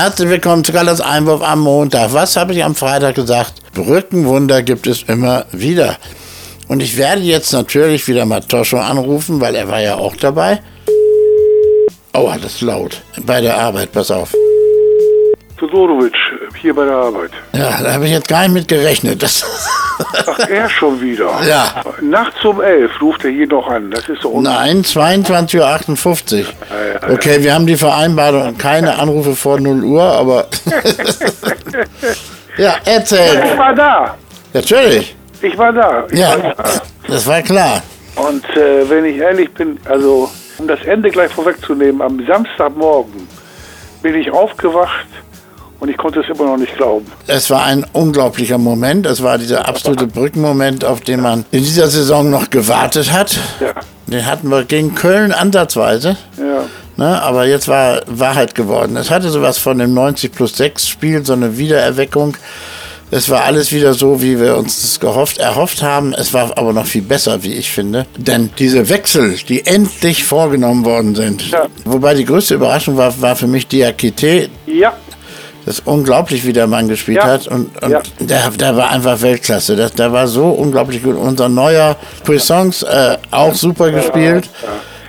Herzlich willkommen zu Gallas Einwurf am Montag. Was habe ich am Freitag gesagt? Brückenwunder gibt es immer wieder. Und ich werde jetzt natürlich wieder Matoscho anrufen, weil er war ja auch dabei. Oh, das ist laut. Bei der Arbeit, pass auf. Todorovic, hier bei der Arbeit. Ja, da habe ich jetzt gar nicht mit gerechnet. Das Ach, er schon wieder. Ja. Nachts um elf ruft er hier noch an. Das ist so Nein, 22.58 Uhr. Okay, wir haben die Vereinbarung, keine Anrufe vor 0 Uhr, aber. ja, erzähl. Ich war da. Natürlich. Ich war da. Ich war Ja, da. das war klar. Und äh, wenn ich ehrlich bin, also um das Ende gleich vorwegzunehmen, am Samstagmorgen bin ich aufgewacht und ich konnte es immer noch nicht glauben. Es war ein unglaublicher Moment. Es war dieser absolute Brückenmoment, auf den man in dieser Saison noch gewartet hat. Ja. Den hatten wir gegen Köln ansatzweise. Ja. Ne, aber jetzt war Wahrheit geworden. Es hatte sowas von dem 90 plus 6 Spiel, so eine Wiedererweckung. Es war alles wieder so, wie wir uns das gehofft, erhofft haben. Es war aber noch viel besser, wie ich finde. Denn diese Wechsel, die endlich vorgenommen worden sind, Ja. wobei die größte Überraschung war, war für mich Diakite. Ja. Das ist unglaublich, wie der Mann gespielt Ja. hat. Und, und Ja. der, der war einfach Weltklasse. Das, der war so unglaublich gut. Unser neuer Puissance äh, auch super gespielt.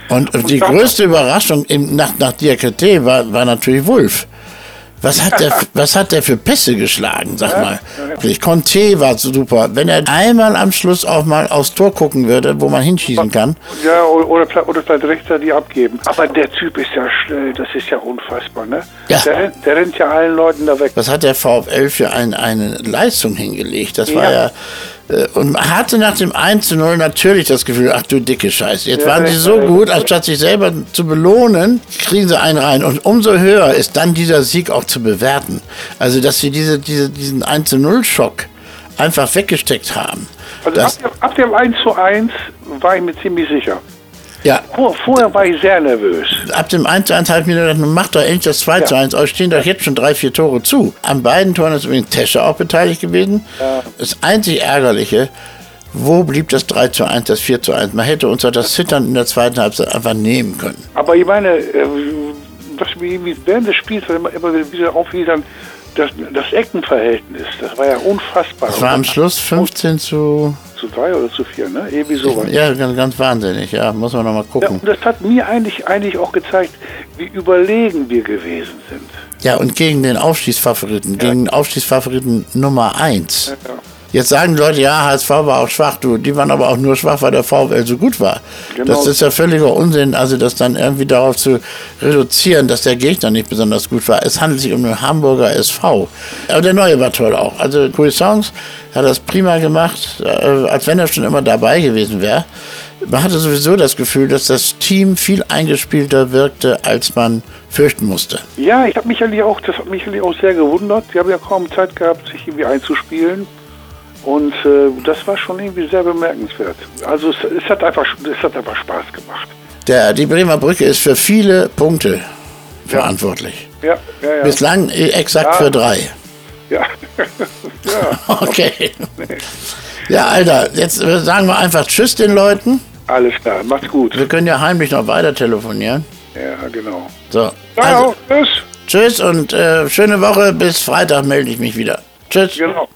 Und die größte Überraschung im, nach, nach Diakite war, war natürlich Wolf. Was hat, der, was hat der für Pässe geschlagen, sag mal. Conte war super. Wenn er einmal am Schluss auch mal aufs Tor gucken würde, wo man hinschießen kann. Ja, oder, oder, vielleicht- Rechter, die abgeben. Aber der Typ ist ja schnell, das ist ja unfassbar, ne? Ja. Der, rennt- der rennt ja allen Leuten da weg. Was hat der VfL für ein, eine Leistung hingelegt? Das war ja. Äh, und man hatte nach dem 1 zu 0 natürlich das Gefühl, ach du dicke Scheiße, jetzt waren sie so gut, anstatt sich selber zu belohnen, kriegen sie einen rein. Und umso höher ist dann dieser Sieg auch zu bewerten. Also, dass sie diese, diese, diesen 1 zu 0 Schock einfach weggesteckt haben. Also ab, dem- ab dem 1 zu 1 war ich mir ziemlich sicher. Ja, Vor, vorher war ich sehr nervös. ab dem 1 zu 1 habe ich mir gedacht, macht doch endlich das 2 zu 1. Euch stehen doch jetzt schon drei, vier Tore zu. An beiden Toren ist übrigens Tesche auch beteiligt gewesen. Das einzig Ärgerliche, wo blieb das 3 zu 1, das 4 zu 1? Man hätte uns das Zittern in der zweiten Halbzeit einfach nehmen können. Aber ich meine, äh, was mir irgendwie während des Spiels immer, immer wieder dann das, das Eckenverhältnis, das war ja unfassbar. Das war am Schluss 15 zu. Zu drei oder zu vier, ne? Irgendwie sowas. Ja, ganz, ganz wahnsinnig, ja. Muss man nochmal Ja, gucken. und das hat mir eigentlich, eigentlich auch gezeigt, wie überlegen wir gewesen sind. Ja, und gegen den Aufstiegsfavoriten, gegen den Aufstiegsfavoriten Nummer 1. Ja. Jetzt sagen die Leute, ja, HSV war auch schwach, du, die waren aber auch nur schwach, weil der VfL so gut war. Genau. Das ist ja völliger Unsinn, also das dann irgendwie darauf zu reduzieren, dass der Gegner nicht besonders gut war. Es handelt sich um den Hamburger SV. Aber der neue war toll auch. Also Cuisance hat das prima gemacht, äh, als wenn er schon immer dabei gewesen wäre. Man hatte sowieso das Gefühl, dass das Team viel eingespielter wirkte, als man fürchten musste. Ja, ich habe mich eigentlich auch, das hat mich eigentlich auch sehr gewundert. Die haben ja kaum Zeit gehabt, sich irgendwie einzuspielen. Und äh, das war schon irgendwie sehr bemerkenswert. Also es, es, hat einfach, es hat einfach Spaß gemacht. Der, die Bremer Brücke ist für viele Punkte verantwortlich. Ja, ja, ja. Bislang äh, exakt Ja. für drei. ja. ja, Okay. Ja, Alter, jetzt äh, sagen wir einfach Tschüss den Leuten. alles klar. Macht's gut. Wir können ja heimlich noch weiter telefonieren. Ja, genau. So. Also, tschüss. tschüss und äh, schöne Woche. Bis Freitag melde ich mich wieder. Tschüss. Genau.